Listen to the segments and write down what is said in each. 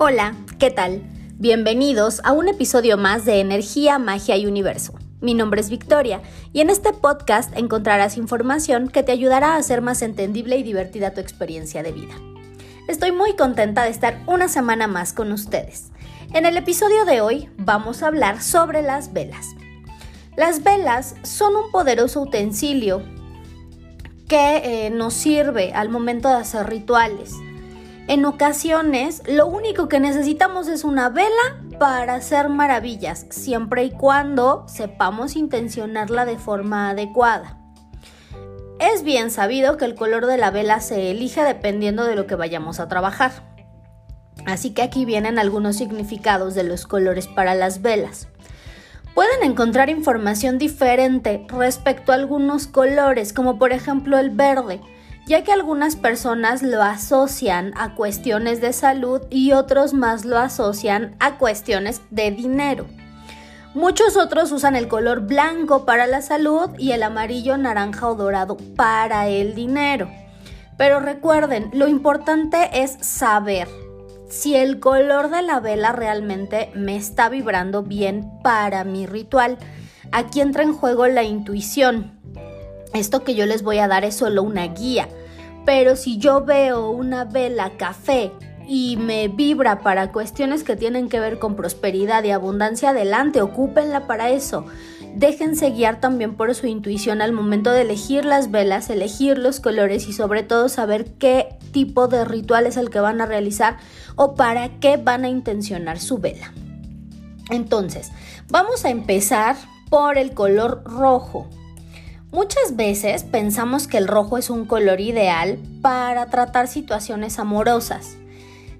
Hola, ¿qué tal? Bienvenidos a un episodio más de Energía, Magia y Universo. Mi nombre es Victoria y en este podcast encontrarás información que te ayudará a hacer más entendible y divertida tu experiencia de vida. Estoy muy contenta de estar una semana más con ustedes. En el episodio de hoy vamos a hablar sobre las velas. Las velas son un poderoso utensilio que eh, nos sirve al momento de hacer rituales en ocasiones, lo único que necesitamos es una vela para hacer maravillas, siempre y cuando sepamos intencionarla de forma adecuada. Es bien sabido que el color de la vela se elige dependiendo de lo que vayamos a trabajar. Así que aquí vienen algunos significados de los colores para las velas. Pueden encontrar información diferente respecto a algunos colores, como por ejemplo el verde, ya que algunas personas lo asocian a cuestiones de salud y otros más lo asocian a cuestiones de dinero. Muchos otros usan el color blanco para la salud y el amarillo, naranja o dorado para el dinero. Pero recuerden, lo importante es saber si el color de la vela realmente me está vibrando bien para mi ritual. Aquí entra en juego la intuición. Esto que yo les voy a dar es solo una guía. Pero si yo veo una vela café y me vibra para cuestiones que tienen que ver con prosperidad y abundancia, adelante, ocúpenla para eso. Déjense guiar también por su intuición al momento de elegir las velas, elegir los colores y sobre todo saber qué tipo de ritual es el que van a realizar o para qué van a intencionar su vela. Entonces, vamos a empezar por el color rojo. Muchas veces pensamos que el rojo es un color ideal para tratar situaciones amorosas.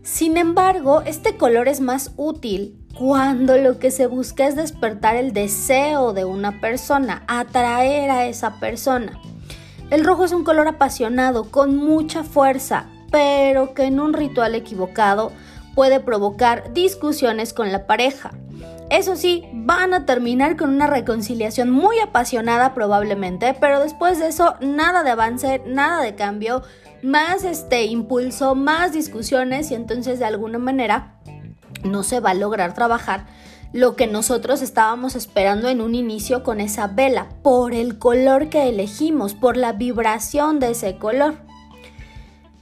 Sin embargo, este color es más útil cuando lo que se busca es despertar el deseo de una persona, atraer a esa persona. El rojo es un color apasionado, con mucha fuerza, pero que en un ritual equivocado puede provocar discusiones con la pareja. Eso sí, van a terminar con una reconciliación muy apasionada probablemente, pero después de eso nada de avance, nada de cambio, más este impulso, más discusiones y entonces de alguna manera no se va a lograr trabajar lo que nosotros estábamos esperando en un inicio con esa vela, por el color que elegimos, por la vibración de ese color.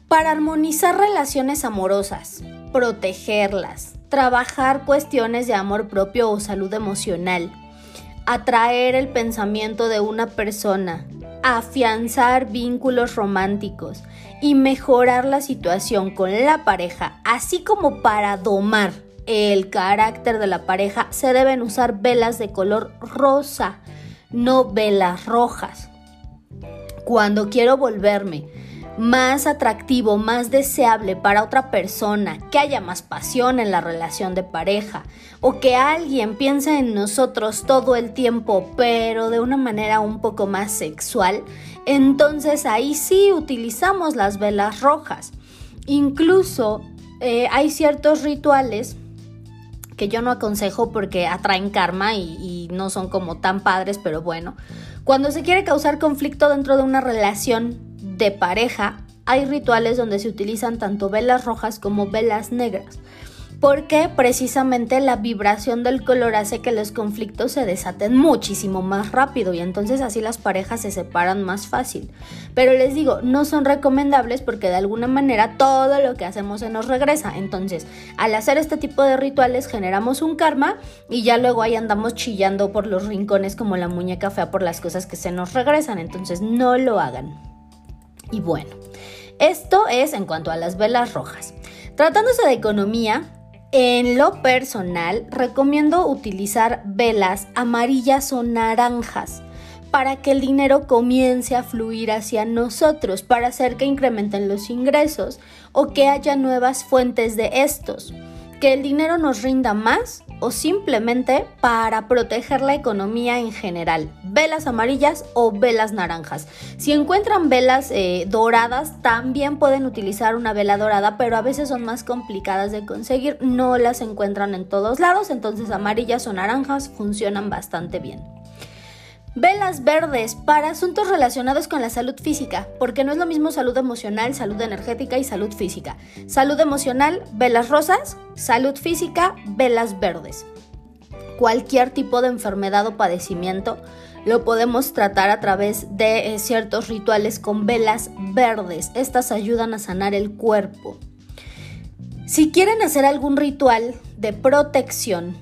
Para armonizar relaciones amorosas, protegerlas, trabajar cuestiones de amor propio o salud emocional, atraer el pensamiento de una persona, afianzar vínculos románticos y mejorar la situación con la pareja, así como para domar el carácter de la pareja, se deben usar velas de color rosa, no velas rojas. Cuando quiero volverme más atractivo, más deseable para otra persona, que haya más pasión en la relación de pareja o que alguien piense en nosotros todo el tiempo, pero de una manera un poco más sexual, entonces ahí sí utilizamos las velas rojas. Incluso eh, hay ciertos rituales que yo no aconsejo porque atraen karma y, y no son como tan padres, pero bueno. Cuando se quiere causar conflicto dentro de una relación de pareja, hay rituales donde se utilizan tanto velas rojas como velas negras, porque precisamente la vibración del color hace que los conflictos se desaten muchísimo más rápido y entonces así las parejas se separan más fácil. Pero les digo, no son recomendables porque de alguna manera todo lo que hacemos se nos regresa. Entonces, al hacer este tipo de rituales generamos un karma y ya luego ahí andamos chillando por los rincones como la muñeca fea por las cosas que se nos regresan. Entonces, no lo hagan. Y bueno, esto es en cuanto a las velas rojas. Tratándose de economía, en lo personal recomiendo utilizar velas amarillas o naranjas para que el dinero comience a fluir hacia nosotros, para hacer que incrementen los ingresos o que haya nuevas fuentes de estos, que el dinero nos rinda más o simplemente para proteger la economía en general. Velas amarillas o velas naranjas. Si encuentran velas eh, doradas, también pueden utilizar una vela dorada, pero a veces son más complicadas de conseguir. No las encuentran en todos lados, entonces amarillas o naranjas funcionan bastante bien. Velas verdes para asuntos relacionados con la salud física, porque no es lo mismo salud emocional, salud energética y salud física. Salud emocional, velas rosas, salud física, velas verdes. Cualquier tipo de enfermedad o padecimiento lo podemos tratar a través de eh, ciertos rituales con velas verdes. Estas ayudan a sanar el cuerpo. Si quieren hacer algún ritual de protección,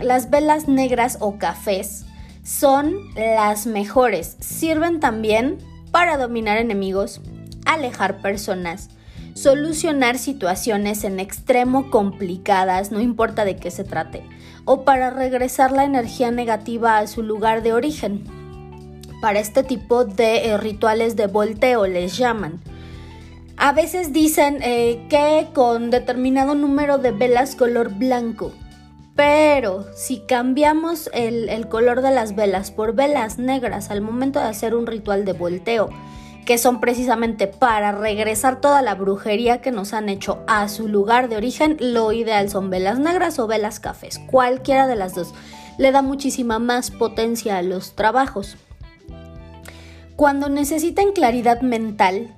las velas negras o cafés son las mejores. Sirven también para dominar enemigos, alejar personas, solucionar situaciones en extremo complicadas, no importa de qué se trate, o para regresar la energía negativa a su lugar de origen. Para este tipo de eh, rituales de volteo les llaman. A veces dicen eh, que con determinado número de velas color blanco pero si cambiamos el, color de las velas por velas negras al momento de hacer un ritual de volteo, que son precisamente para regresar toda la brujería que nos han hecho a su lugar de origen, lo ideal son velas negras o velas cafés, cualquiera de las dos. Le da muchísima más potencia a los trabajos. Cuando necesiten claridad mental,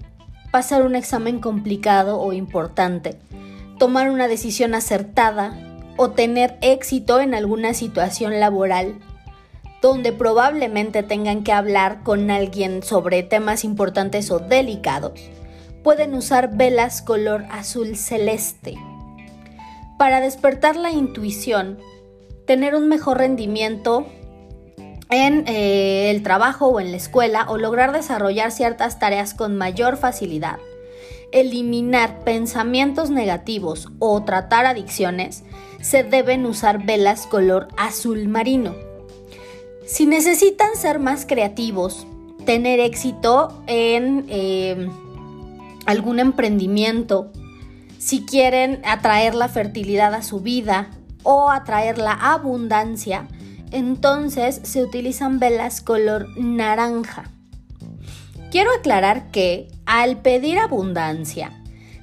pasar un examen complicado o importante, tomar una decisión acertada, o tener éxito en alguna situación laboral donde probablemente tengan que hablar con alguien sobre temas importantes o delicados, pueden usar velas color azul celeste. Para despertar la intuición, tener un mejor rendimiento en eh, el trabajo o en la escuela o lograr desarrollar ciertas tareas con mayor facilidad, eliminar pensamientos negativos o tratar adicciones, se deben usar velas color azul marino. Si necesitan ser más creativos, tener éxito en eh, algún emprendimiento, si quieren atraer la fertilidad a su vida o atraer la abundancia, entonces se utilizan velas color naranja. Quiero aclarar que al pedir abundancia,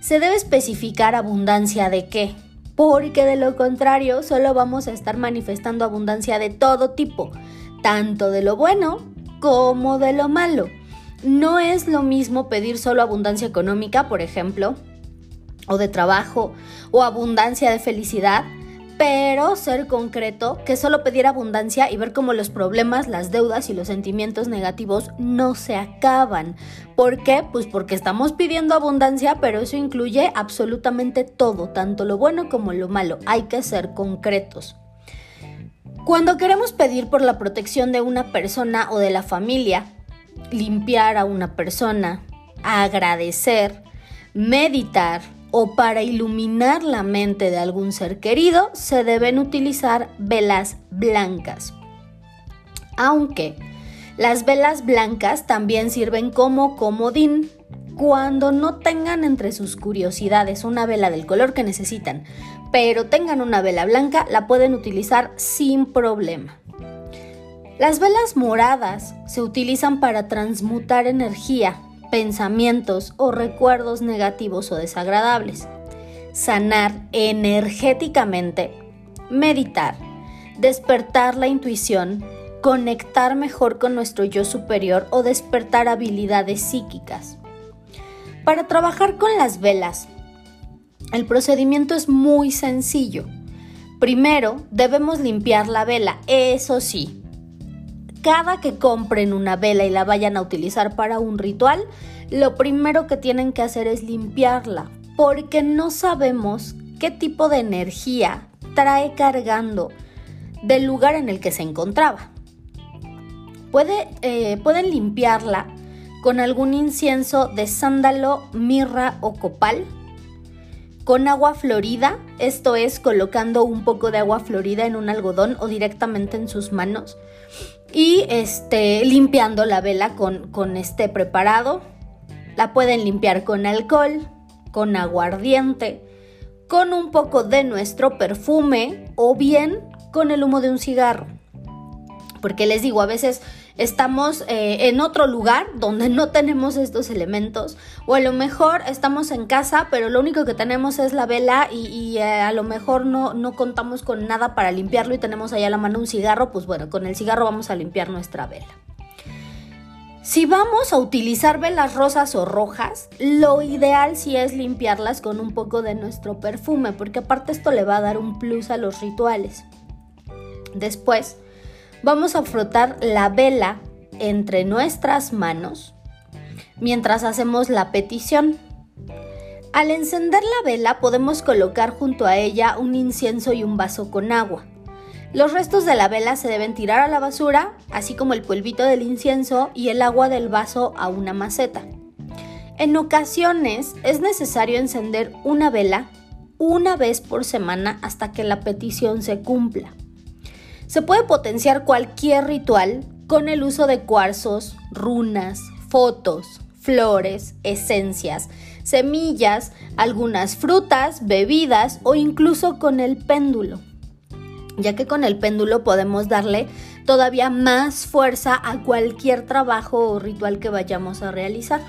se debe especificar abundancia de qué porque de lo contrario solo vamos a estar manifestando abundancia de todo tipo, tanto de lo bueno como de lo malo. No es lo mismo pedir solo abundancia económica, por ejemplo, o de trabajo, o abundancia de felicidad, pero ser concreto, que solo pedir abundancia y ver cómo los problemas, las deudas y los sentimientos negativos no se acaban. ¿Por qué? Pues porque estamos pidiendo abundancia, pero eso incluye absolutamente todo, tanto lo bueno como lo malo. Hay que ser concretos. Cuando queremos pedir por la protección de una persona o de la familia, limpiar a una persona, agradecer, meditar, o para iluminar la mente de algún ser querido se deben utilizar velas blancas. Aunque las velas blancas también sirven como comodín. Cuando no tengan entre sus curiosidades una vela del color que necesitan, pero tengan una vela blanca, la pueden utilizar sin problema. Las velas moradas se utilizan para transmutar energía pensamientos o recuerdos negativos o desagradables. Sanar energéticamente, meditar, despertar la intuición, conectar mejor con nuestro yo superior o despertar habilidades psíquicas. Para trabajar con las velas, el procedimiento es muy sencillo. Primero, debemos limpiar la vela, eso sí, cada que compren una vela y la vayan a utilizar para un ritual, lo primero que tienen que hacer es limpiarla, porque no sabemos qué tipo de energía trae cargando del lugar en el que se encontraba. Eh, pueden limpiarla con algún incienso de sándalo, mirra o copal, con agua florida, esto es colocando un poco de agua florida en un algodón o directamente en sus manos y este, limpiando la vela con, con este preparado. La pueden limpiar con alcohol, con aguardiente, con un poco de nuestro perfume o bien con el humo de un cigarro. Porque les digo, a veces estamos eh, en otro lugar donde no tenemos estos elementos o a lo mejor estamos en casa pero lo único que tenemos es la vela y, eh, a lo mejor no, no contamos con nada para limpiarlo y tenemos allá a la mano un cigarro, pues bueno, con el cigarro vamos a limpiar nuestra vela. Si vamos a utilizar velas rosas o rojas, lo ideal sí es limpiarlas con un poco de nuestro perfume, porque aparte esto le va a dar un plus a los rituales. Después, vamos a frotar la vela entre nuestras manos mientras hacemos la petición. Al encender la vela podemos colocar junto a ella un incienso y un vaso con agua. Los restos de la vela se deben tirar a la basura, así como el polvito del incienso y el agua del vaso a una maceta. En ocasiones es necesario encender una vela una vez por semana hasta que la petición se cumpla. Se puede potenciar cualquier ritual con el uso de cuarzos, runas, fotos, flores, esencias, semillas, algunas frutas, bebidas o incluso con el péndulo ya que con el péndulo podemos darle todavía más fuerza a cualquier trabajo o ritual que vayamos a realizar.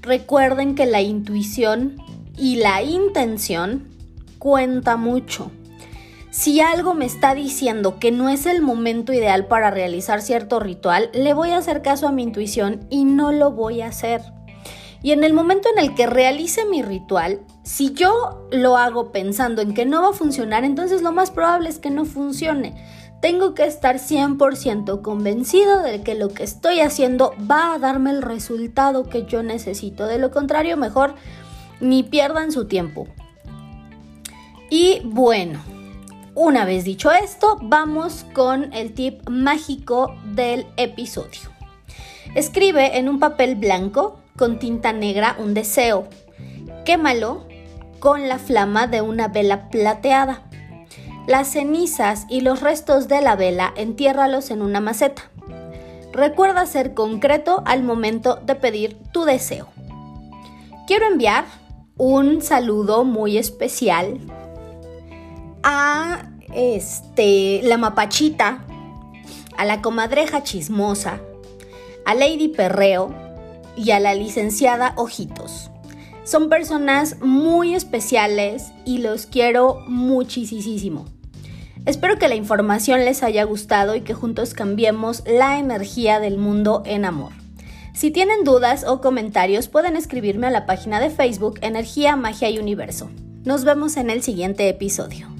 Recuerden que la intuición y la intención cuenta mucho. Si algo me está diciendo que no es el momento ideal para realizar cierto ritual, le voy a hacer caso a mi intuición y no lo voy a hacer. Y en el momento en el que realice mi ritual, si yo lo hago pensando en que no va a funcionar, entonces lo más probable es que no funcione. Tengo que estar 100% convencido de que lo que estoy haciendo va a darme el resultado que yo necesito. De lo contrario, mejor ni pierdan su tiempo. Y bueno, una vez dicho esto, vamos con el tip mágico del episodio. Escribe en un papel blanco con tinta negra un deseo. Quémalo con la flama de una vela plateada. Las cenizas y los restos de la vela entiérralos en una maceta. Recuerda ser concreto al momento de pedir tu deseo. Quiero enviar un saludo muy especial a este la mapachita, a la comadreja chismosa, a Lady Perreo, y a la licenciada Ojitos. Son personas muy especiales y los quiero muchísimo. Espero que la información les haya gustado y que juntos cambiemos la energía del mundo en amor. Si tienen dudas o comentarios pueden escribirme a la página de Facebook Energía, Magia y Universo. Nos vemos en el siguiente episodio.